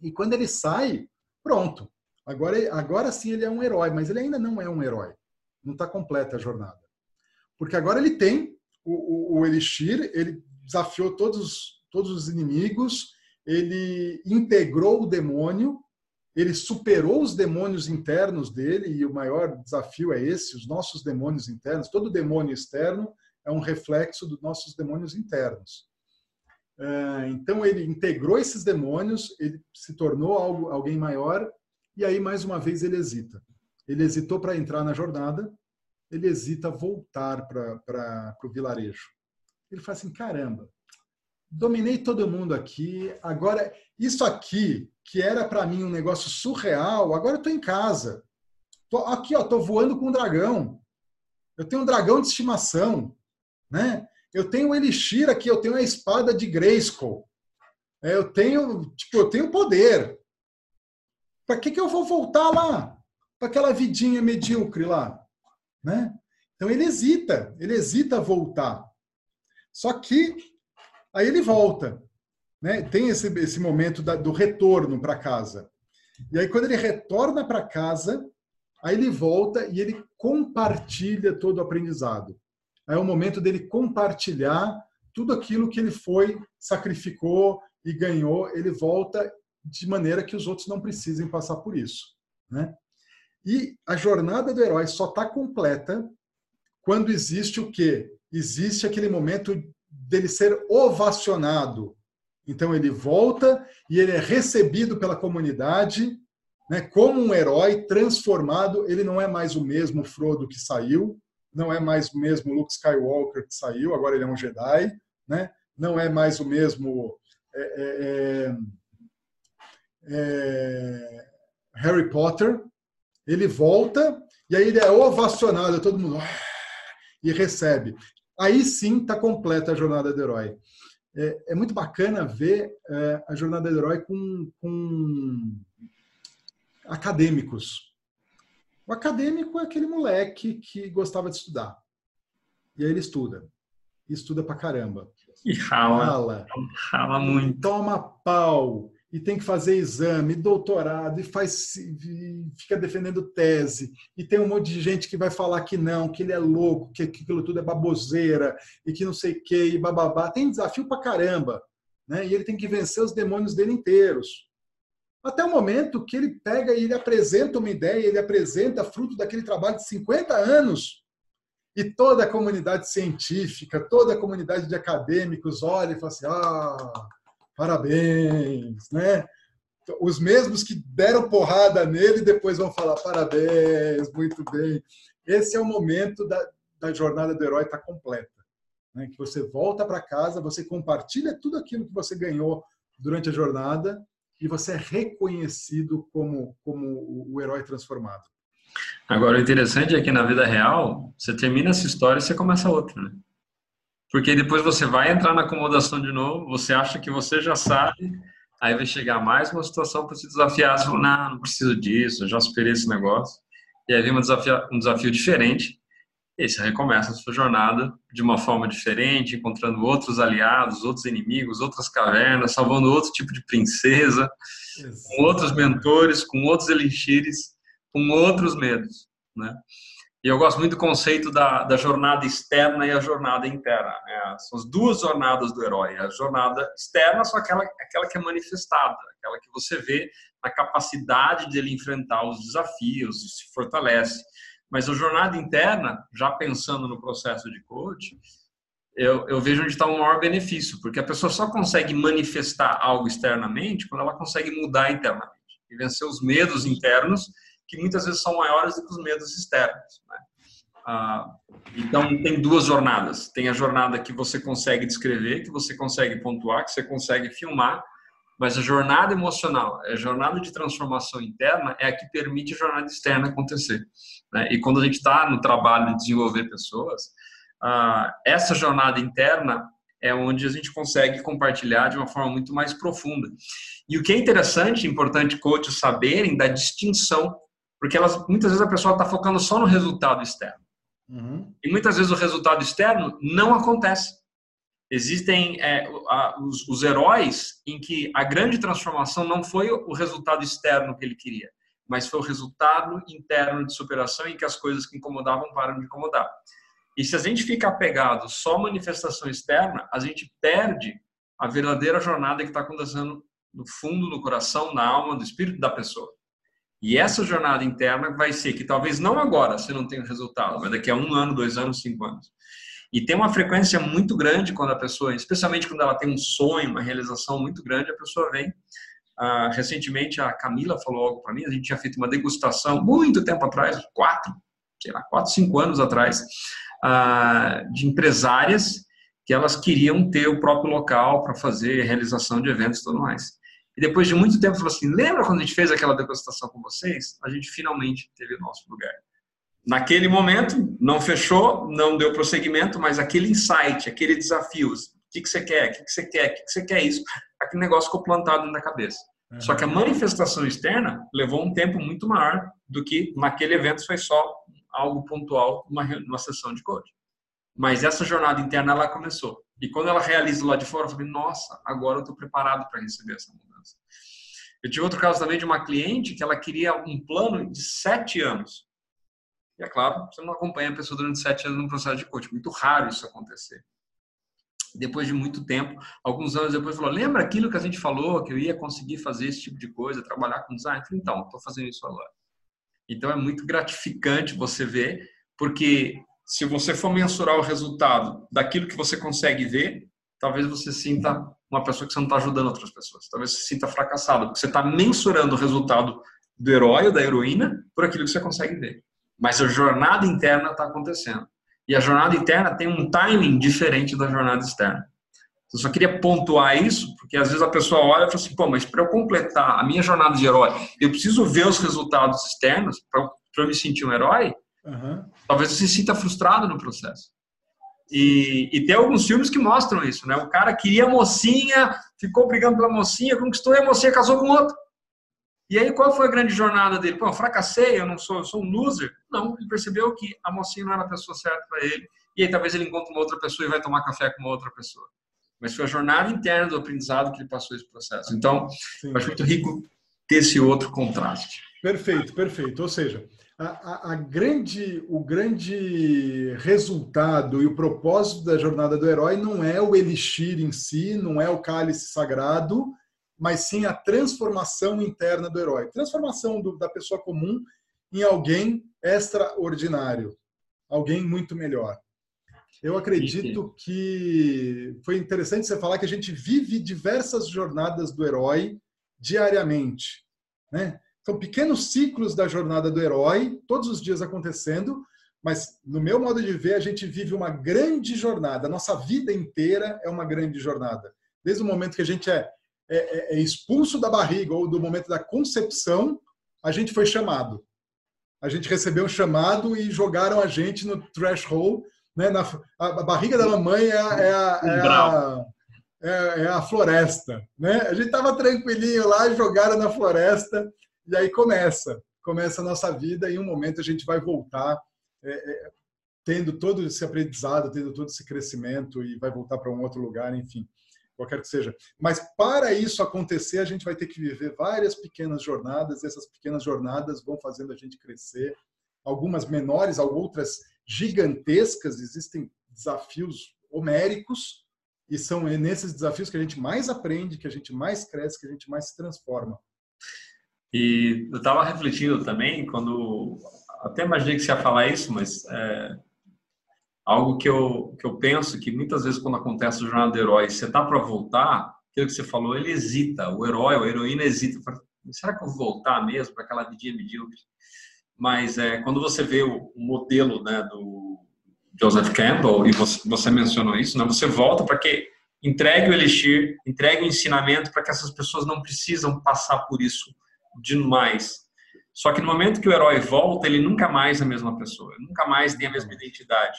E quando ele sai, pronto. Agora, agora sim ele é um herói, mas ele ainda não é um herói. Não está completa a jornada. Porque agora ele tem o, o, o Elixir, ele desafiou todos, todos os inimigos, ele integrou o demônio, ele superou os demônios internos dele, e o maior desafio é esse: os nossos demônios internos. Todo demônio externo é um reflexo dos nossos demônios internos. É, então, ele integrou esses demônios, ele se tornou algo, alguém maior, e aí, mais uma vez, ele hesita. Ele hesitou para entrar na jornada, ele hesita voltar para o vilarejo. Ele fala assim: caramba, dominei todo mundo aqui, agora, isso aqui que era para mim um negócio surreal, agora eu estou em casa. Tô, aqui, ó, tô voando com um dragão. Eu tenho um dragão de estimação, né? Eu tenho o elixir aqui, eu tenho a espada de Grayskull. É, eu tenho, tipo, eu tenho poder. Para que que eu vou voltar lá? Para aquela vidinha medíocre lá, né? Então ele hesita, ele hesita voltar. Só que aí ele volta né? Tem esse, esse momento da, do retorno para casa. E aí, quando ele retorna para casa, aí ele volta e ele compartilha todo o aprendizado. Aí é o momento dele compartilhar tudo aquilo que ele foi, sacrificou e ganhou, ele volta de maneira que os outros não precisem passar por isso. Né? E a jornada do herói só está completa quando existe o quê? Existe aquele momento dele ser ovacionado, então ele volta e ele é recebido pela comunidade né, como um herói transformado. Ele não é mais o mesmo Frodo que saiu, não é mais o mesmo Luke Skywalker que saiu, agora ele é um Jedi, né? não é mais o mesmo é, é, é, é Harry Potter. Ele volta e aí ele é ovacionado, todo mundo ah", e recebe. Aí sim está completa a jornada do herói é, é muito bacana ver é, a jornada do herói com, com acadêmicos. O acadêmico é aquele moleque que gostava de estudar. E aí ele estuda. E estuda pra caramba. E rala. Rala, rala muito. Toma pau e tem que fazer exame, doutorado, e faz, e fica defendendo tese, e tem um monte de gente que vai falar que não, que ele é louco, que, aquilo tudo é baboseira, e que não sei o que, e bababá. Tem desafio pra caramba. Né? E ele tem que vencer os demônios dele inteiros. Até o momento que ele pega e ele apresenta uma ideia, ele apresenta fruto daquele trabalho de 50 anos, e toda a comunidade científica, toda a comunidade de acadêmicos olha e fala assim: ah, parabéns, né? Os mesmos que deram porrada nele depois vão falar parabéns, muito bem. Esse é o momento da, da jornada do herói estar tá completa. Né? Que você volta para casa, você compartilha tudo aquilo que você ganhou durante a jornada e você é reconhecido como, como o herói transformado. Agora, o interessante é que na vida real, você termina essa história e você começa outra, né? Porque depois você vai entrar na acomodação de novo, você acha que você já sabe, aí vai chegar mais uma situação para se desafiar, você fala, não, não preciso disso, eu já superei esse negócio. E aí vem um desafio, um desafio diferente, e você recomeça a sua jornada de uma forma diferente, encontrando outros aliados, outros inimigos, outras cavernas, salvando outro tipo de princesa, Exato. com outros mentores, com outros elixires, com outros medos, né? E eu gosto muito do conceito da, da jornada externa e a jornada interna. Né? São as duas jornadas do herói. A jornada externa são aquela, aquela que é manifestada, aquela que você vê na capacidade de ele enfrentar os desafios e se fortalece. Mas a jornada interna, já pensando no processo de coach, eu, eu vejo onde está o maior benefício, porque a pessoa só consegue manifestar algo externamente quando ela consegue mudar internamente e vencer os medos internos, que muitas vezes são maiores do que os medos externos. Né? Ah, então, tem duas jornadas. Tem a jornada que você consegue descrever, que você consegue pontuar, que você consegue filmar, mas a jornada emocional, a jornada de transformação interna é a que permite a jornada externa acontecer. Né? E quando a gente está no trabalho de desenvolver pessoas, ah, essa jornada interna é onde a gente consegue compartilhar de uma forma muito mais profunda. E o que é interessante, importante coaches saberem da distinção, porque elas, muitas vezes a pessoa está focando só no resultado externo. Uhum. E muitas vezes o resultado externo não acontece. Existem é, a, os, os heróis em que a grande transformação não foi o resultado externo que ele queria, mas foi o resultado interno de superação em que as coisas que incomodavam param de incomodar. E se a gente fica apegado só à manifestação externa, a gente perde a verdadeira jornada que está acontecendo no fundo do coração, na alma, do espírito da pessoa. E essa jornada interna vai ser que talvez não agora você não tenha resultado, mas daqui a um ano, dois anos, cinco anos. E tem uma frequência muito grande quando a pessoa, especialmente quando ela tem um sonho, uma realização muito grande, a pessoa vem. Ah, recentemente a Camila falou algo para mim, a gente tinha feito uma degustação muito tempo atrás, quatro, sei lá, quatro, cinco anos atrás, ah, de empresárias que elas queriam ter o próprio local para fazer realização de eventos e tudo mais. E depois de muito tempo, falou assim: lembra quando a gente fez aquela degustação com vocês? A gente finalmente teve o nosso lugar. Naquele momento, não fechou, não deu prosseguimento, mas aquele insight, aquele desafio, o que, que você quer, o que, que você quer, o que, que você quer isso, aquele negócio ficou plantado na cabeça. Uhum. Só que a manifestação externa levou um tempo muito maior do que naquele evento foi só algo pontual, uma, uma sessão de coaching. Mas essa jornada interna ela começou. E quando ela realiza lá de fora, eu falei, nossa, agora eu estou preparado para receber essa mudança. Eu tive outro caso também de uma cliente que ela queria um plano de sete anos. E é claro, você não acompanha a pessoa durante sete anos num processo de coaching. Muito raro isso acontecer. Depois de muito tempo, alguns anos depois, falou: Lembra aquilo que a gente falou, que eu ia conseguir fazer esse tipo de coisa, trabalhar com design? Eu falei, então, estou fazendo isso agora. Então é muito gratificante você ver, porque se você for mensurar o resultado daquilo que você consegue ver, talvez você sinta uma pessoa que você não está ajudando outras pessoas. Talvez você sinta fracassado, porque você está mensurando o resultado do herói ou da heroína por aquilo que você consegue ver. Mas a jornada interna está acontecendo. E a jornada interna tem um timing diferente da jornada externa. Eu só queria pontuar isso, porque às vezes a pessoa olha e fala assim, pô, mas para eu completar a minha jornada de herói, eu preciso ver os resultados externos para eu me sentir um herói? Uhum. Talvez você se sinta frustrado no processo. E, e, tem alguns filmes que mostram isso, né? O cara queria a mocinha, ficou brigando pela mocinha, conquistou e a mocinha casou com outro. E aí qual foi a grande jornada dele? Pô, eu fracassei, eu não sou, eu sou um loser. Não, ele percebeu que a mocinha não era a pessoa certa para ele. E aí talvez ele encontre uma outra pessoa e vai tomar café com uma outra pessoa. Mas foi a jornada interna do aprendizado que ele passou esse processo. Então, Sim. eu acho muito rico ter esse outro contraste. Perfeito, perfeito. Ou seja, a, a, a, grande, o grande resultado e o propósito da jornada do herói não é o elixir em si, não é o cálice sagrado, mas sim a transformação interna do herói. Transformação do, da pessoa comum em alguém extraordinário, alguém muito melhor. Eu acredito que foi interessante você falar que a gente vive diversas jornadas do herói diariamente, né? São pequenos ciclos da jornada do herói, todos os dias acontecendo, mas no meu modo de ver, a gente vive uma grande jornada. A nossa vida inteira é uma grande jornada. Desde o momento que a gente é, é, é expulso da barriga ou do momento da concepção, a gente foi chamado. A gente recebeu um chamado e jogaram a gente no threshold. Né? Na, a, barriga da mamãe é, é, a, é, a, é, é a floresta. Né? A gente estava tranquilinho lá, jogaram na floresta e aí começa, começa a nossa vida e em um momento a gente vai voltar é, é, tendo todo esse aprendizado, tendo todo esse crescimento e vai voltar para um outro lugar, enfim, qualquer que seja. Mas para isso acontecer, a gente vai ter que viver várias pequenas jornadas, e essas pequenas jornadas vão fazendo a gente crescer, algumas menores, outras gigantescas, existem desafios homéricos, e são nesses desafios que a gente mais aprende, que a gente mais cresce, que a gente mais se transforma. E eu estava refletindo também, quando. Até imaginei que você ia falar isso, mas. É, algo que eu, que eu penso que muitas vezes quando acontece o jornada do herói, você tá para voltar, aquilo que você falou, ele hesita, o herói, a heroína hesita, será que eu vou voltar mesmo para aquela vidinha medíocre? Mas é, quando você vê o, o modelo né, do Joseph Campbell, e você, você mencionou isso, né, você volta para que entregue o elixir, entregue o ensinamento para que essas pessoas não precisam passar por isso demais. Só que no momento que o herói volta, ele nunca mais é a mesma pessoa, nunca mais tem a mesma identidade.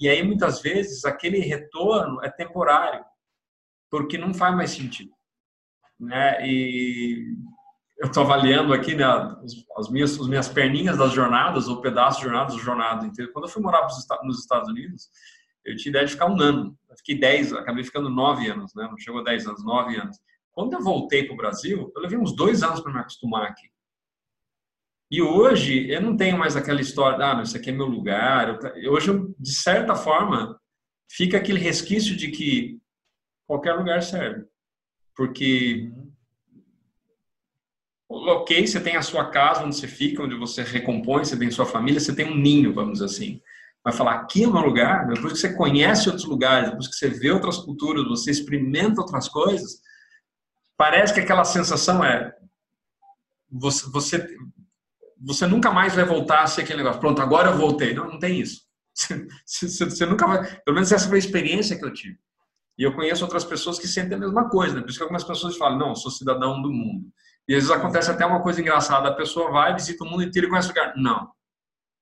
E aí, muitas vezes, aquele retorno é temporário, porque não faz mais sentido. Né? E eu estou avaliando aqui né, as, minhas, as minhas perninhas das jornadas, ou pedaços de jornadas, jornada inteiro. Quando eu fui morar nos Estados Unidos, eu tinha ideia de ficar um ano. Eu fiquei 10, acabei ficando 9 anos, né? não chegou a 10 anos, 9 anos. Quando eu voltei para o Brasil, eu levei uns dois anos para me acostumar aqui. E hoje eu não tenho mais aquela história, ah, isso aqui é meu lugar. Hoje, de certa forma, fica aquele resquício de que qualquer lugar serve. Porque, ok, você tem a sua casa onde você fica, onde você recompõe, você tem sua família, você tem um ninho, vamos dizer assim. Vai falar, aqui é meu lugar, depois que você conhece outros lugares, depois que você vê outras culturas, você experimenta outras coisas, parece que aquela sensação é você, você você nunca mais vai voltar a ser aquele negócio. Pronto, agora eu voltei. Não, não tem isso. Você, você, nunca vai. Pelo menos essa foi a experiência que eu tive. E eu conheço outras pessoas que sentem a mesma coisa. Né? Por isso que algumas pessoas falam, não, sou cidadão do mundo. E às vezes acontece até uma coisa engraçada. A pessoa vai, visita o mundo inteiro e conhece o lugar. Não,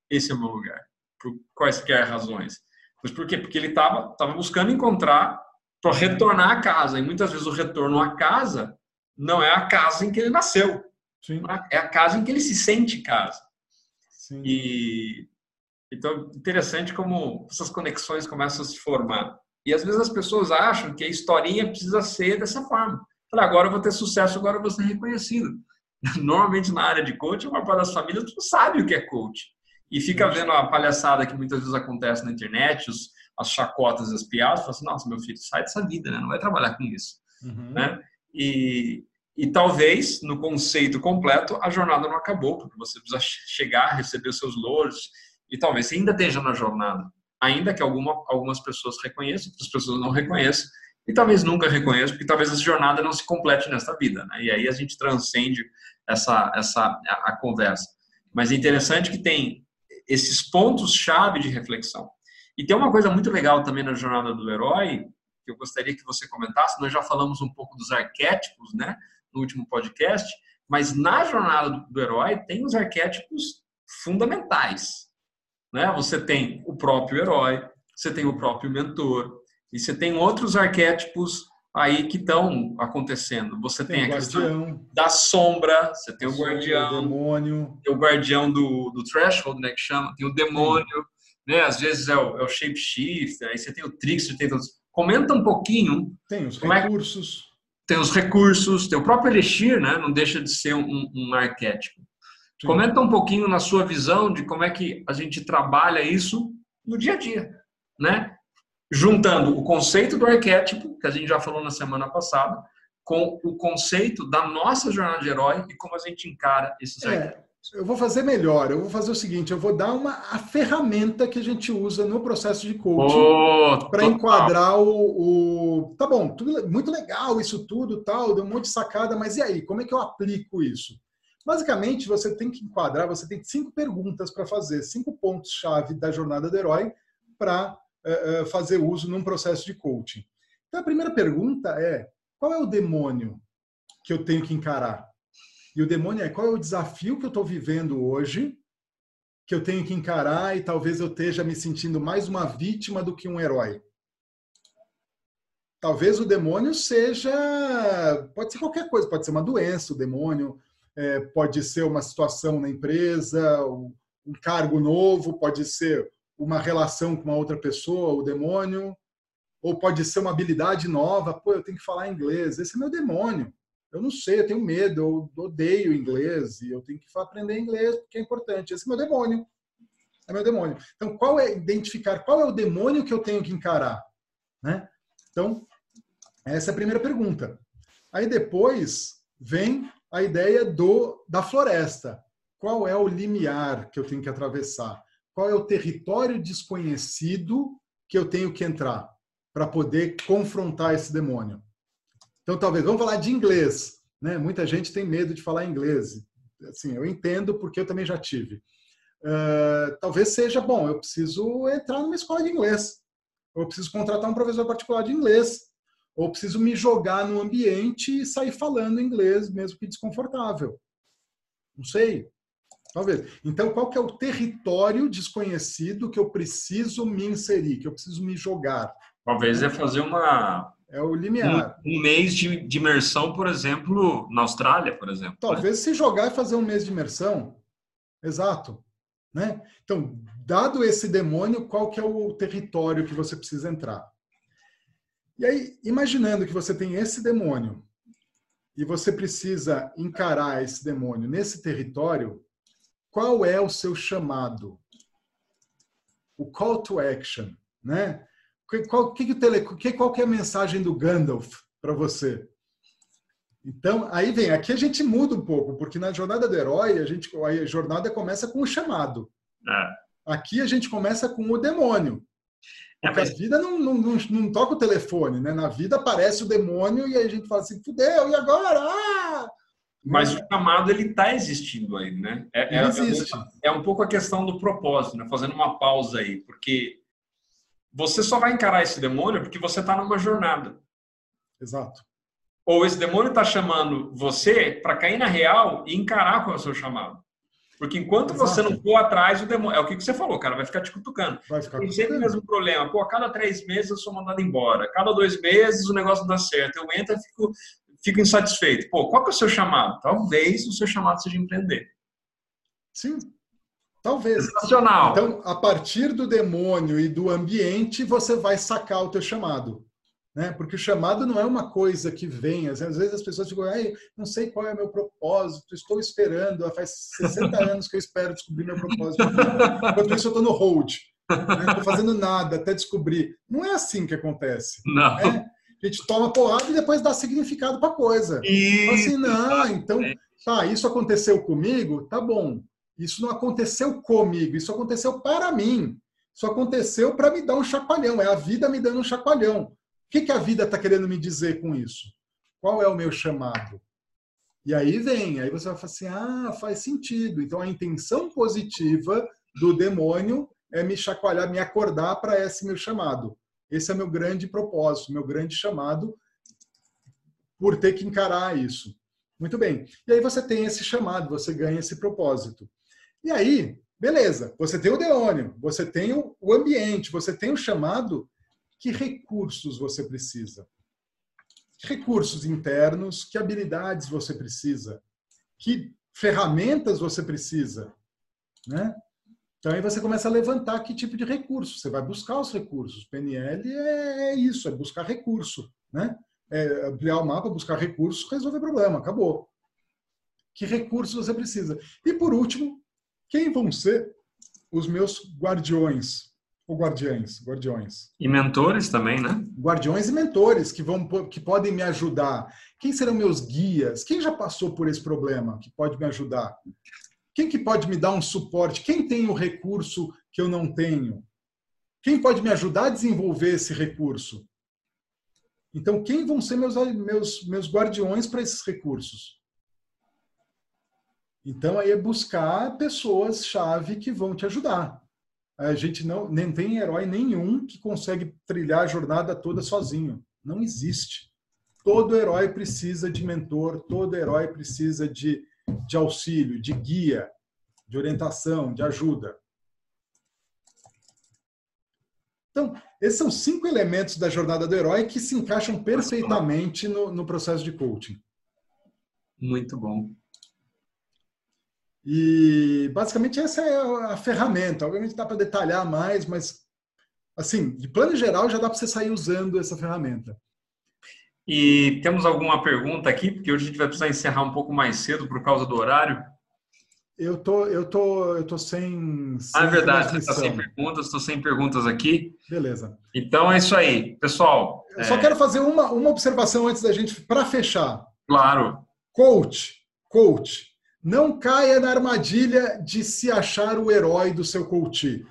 esse é o meu lugar. Por quaisquer razões. Mas por quê? Porque ele estava tava buscando encontrar para retornar à casa. E muitas vezes o retorno à casa não é a casa em que ele nasceu. Sim. É a casa em que ele se sente casa. Sim. E então interessante como essas conexões começam a se formar. E às vezes as pessoas acham que a historinha precisa ser dessa forma. Fala, agora eu vou ter sucesso, agora eu vou ser reconhecido. Normalmente na área de coach, a maior parte das famílias não sabe o que é coach. E fica vendo a palhaçada que muitas vezes acontece na internet, os, as chacotas, as piadas, fala assim, nossa, meu filho, sai dessa vida, né? não vai trabalhar com isso. Uhum. Né? E, e talvez, no conceito completo, a jornada não acabou, porque você precisa chegar, receber os seus louros, e talvez você ainda esteja na jornada, ainda que alguma, algumas pessoas reconheçam, outras pessoas não reconheçam, e talvez nunca reconheçam, porque talvez essa jornada não se complete nesta vida. Né? E aí a gente transcende essa, essa a, a conversa. Mas é interessante que tem esses pontos-chave de reflexão. E tem uma coisa muito legal também na jornada do herói, que eu gostaria que você comentasse. Nós já falamos um pouco dos arquétipos, né? no último podcast, mas na jornada do, do herói tem os arquétipos fundamentais. Né? Você tem o próprio herói, você tem o próprio mentor, e você tem outros arquétipos aí que estão acontecendo. Você tem, tem a questão da sombra, você tem o guardião, o demônio, tem o guardião do, do threshold, né, que chama, tem o demônio. Né? Às vezes é o, é o shapeshifter, aí você tem o trickster, tem todos. Comenta um pouquinho. Tem os recursos. É tem os recursos, tem o próprio Elixir, né? não deixa de ser um, um arquétipo. Sim. Comenta um pouquinho na sua visão de como é que a gente trabalha isso no dia a dia, né? Juntando o conceito do arquétipo, que a gente já falou na semana passada, com o conceito da nossa jornada de herói e como a gente encara esses é, arquétipos. Eu vou fazer melhor. Eu vou fazer o seguinte: eu vou dar uma a ferramenta que a gente usa no processo de coaching oh, para enquadrar o, o, Tá bom, tudo, muito legal isso tudo, tal, deu um monte de sacada, mas e aí? Como é que eu aplico isso? Basicamente, você tem que enquadrar, você tem cinco perguntas para fazer, cinco pontos-chave da jornada do herói para uh, uh, fazer uso num processo de coaching. Então, a primeira pergunta é: qual é o demônio que eu tenho que encarar? E o demônio é qual é o desafio que eu estou vivendo hoje, que eu tenho que encarar e talvez eu esteja me sentindo mais uma vítima do que um herói. Talvez o demônio seja. Pode ser qualquer coisa, pode ser uma doença, o demônio, é, pode ser uma situação na empresa, um, um cargo novo, pode ser uma relação com uma outra pessoa, o demônio, ou pode ser uma habilidade nova. Pô, eu tenho que falar inglês, esse é meu demônio. Eu não sei, eu tenho medo, eu odeio inglês e eu tenho que aprender inglês porque é importante. Esse é meu demônio. É meu demônio. Então, qual é identificar qual é o demônio que eu tenho que encarar, né? Então, essa é a primeira pergunta. Aí depois vem a ideia do da floresta. Qual é o limiar que eu tenho que atravessar? Qual é o território desconhecido que eu tenho que entrar para poder confrontar esse demônio? Então, talvez, vamos falar de inglês. Né? Muita gente tem medo de falar inglês. Assim, eu entendo porque eu também já tive. Uh, talvez seja bom, eu preciso entrar numa escola de inglês. Ou eu preciso contratar um professor particular de inglês. Ou eu preciso me jogar no ambiente e sair falando inglês, mesmo que desconfortável. Não sei. Talvez. Então, qual que é o território desconhecido que eu preciso me inserir, que eu preciso me jogar? Talvez é fazer uma. É o limiar. Um, um mês de, de, imersão, por exemplo, na Austrália, por exemplo. Né? Talvez né? se jogar e fazer um mês de imersão. Exato. Né? Então, dado esse demônio, qual que é o território que você precisa entrar? E aí, imaginando que você tem esse demônio e você precisa encarar esse demônio nesse território, qual é o seu chamado? O call to action, né? Qual, que, que o tele, que, qual que é a mensagem do Gandalf para você? Então, aí vem, aqui a gente muda um pouco, porque na jornada do herói, a, gente, a jornada começa com o chamado. É. Aqui a gente começa com o demônio. É, porque é, mas... a vida não, não, não, não, toca o telefone, né? Na vida aparece o demônio e aí a gente fala assim, fudeu, e agora? Ah! Mas o chamado ele está existindo aí, né? É, é, existe. É, é, um pouco a questão do propósito, né? Fazendo uma pausa aí, porque você só vai encarar esse demônio porque você está numa jornada. Exato. Ou esse demônio está chamando você para cair na real e encarar qual é o seu chamado. Porque enquanto Exato. você não for atrás, o demônio. É o que você falou, cara, vai ficar te cutucando. Vai ficar Tem sempre o mesmo problema. Pô, a cada três meses eu sou mandado embora. A cada dois meses o negócio não dá certo. Eu entro e fico fico insatisfeito. Pô, qual que é o seu chamado? Talvez o seu chamado seja empreender. Sim, talvez. Sensacional. Então, a partir do demônio e do ambiente, você vai sacar o teu chamado. Né? Porque o chamado não é uma coisa que vem. Às vezes as pessoas ficam, Ai, não sei qual é o meu propósito, estou esperando, faz 60 anos que eu espero descobrir meu propósito. Enquanto isso, eu estou no hold. Não né? estou fazendo nada até descobrir. Não é assim que acontece. Não. Né? A gente toma porrada e depois dá significado para a coisa. Isso. Assim, não, então, tá, isso aconteceu comigo, tá bom. Isso não aconteceu comigo, isso aconteceu para mim. Isso aconteceu para me dar um chacoalhão, é a vida me dando um chacoalhão. O que, que a vida está querendo me dizer com isso? Qual é o meu chamado? E aí vem, aí você vai falar assim: ah, faz sentido. Então a intenção positiva do demônio é me chacoalhar, me acordar para esse meu chamado. Esse é meu grande propósito, meu grande chamado por ter que encarar isso. Muito bem. E aí você tem esse chamado, você ganha esse propósito. E aí, beleza, você tem o demônio, você tem o ambiente, você tem o chamado. Que recursos você precisa? Que recursos internos, que habilidades você precisa? Que ferramentas você precisa? Né? Então aí você começa a levantar que tipo de recurso. Você vai buscar os recursos. PNL é, é isso, é buscar recurso, né? É ampliar o mapa, buscar recursos, resolver problema, acabou. Que recursos você precisa? E por último, quem vão ser os meus guardiões? Ou guardiães, guardiões. E mentores também, né? Guardiões e mentores que vão que podem me ajudar. Quem serão meus guias? Quem já passou por esse problema que pode me ajudar? Quem que pode me dar um suporte? Quem tem o recurso que eu não tenho? Quem pode me ajudar a desenvolver esse recurso? Então, quem vão ser meus, meus, meus guardiões para esses recursos? Então, aí é buscar pessoas-chave que vão te ajudar. A gente não nem tem herói nenhum que consegue trilhar a jornada toda sozinho. Não existe. Todo herói precisa de mentor, todo herói precisa de de auxílio, de guia, de orientação, de ajuda. Então, esses são cinco elementos da jornada do herói que se encaixam perfeitamente no, no processo de coaching. Muito bom. E basicamente essa é a ferramenta. Obviamente dá para detalhar mais, mas assim, de plano geral já dá para você sair usando essa ferramenta. E temos alguma pergunta aqui, porque hoje a gente vai precisar encerrar um pouco mais cedo por causa do horário. Eu tô, eu tô, eu tô sem. sem ah, é verdade, você está sem perguntas, estou sem perguntas aqui. Beleza. Então é isso aí, pessoal. Eu é... só quero fazer uma, uma observação antes da gente, para fechar. Claro. Coach, coach, não caia na armadilha de se achar o herói do seu coach.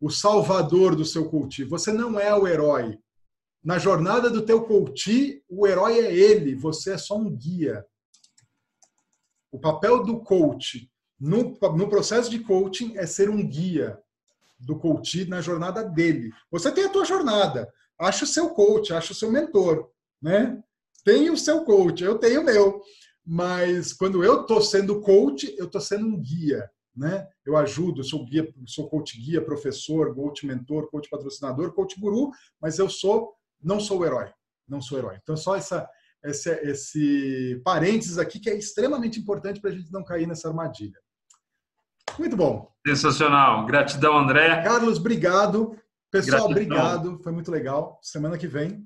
O salvador do seu coach. Você não é o herói. Na jornada do teu coach, o herói é ele, você é só um guia. O papel do coach no, no processo de coaching é ser um guia do coach na jornada dele. Você tem a tua jornada, acha o seu coach, acha o seu mentor, né? Tem o seu coach, eu tenho o meu. Mas quando eu estou sendo coach, eu estou sendo um guia, né? Eu ajudo, eu sou guia, sou coach guia, professor, coach mentor, coach patrocinador, coach guru, mas eu sou não sou o herói, não sou herói. Então só essa esse, esse parênteses aqui que é extremamente importante para a gente não cair nessa armadilha. Muito bom. Sensacional. Gratidão, André. Carlos, obrigado. Pessoal, Gratidão. obrigado. Foi muito legal. Semana que vem.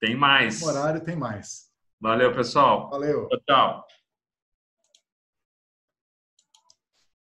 Tem mais. No horário tem mais. Valeu, pessoal. Valeu. Tchau. tchau.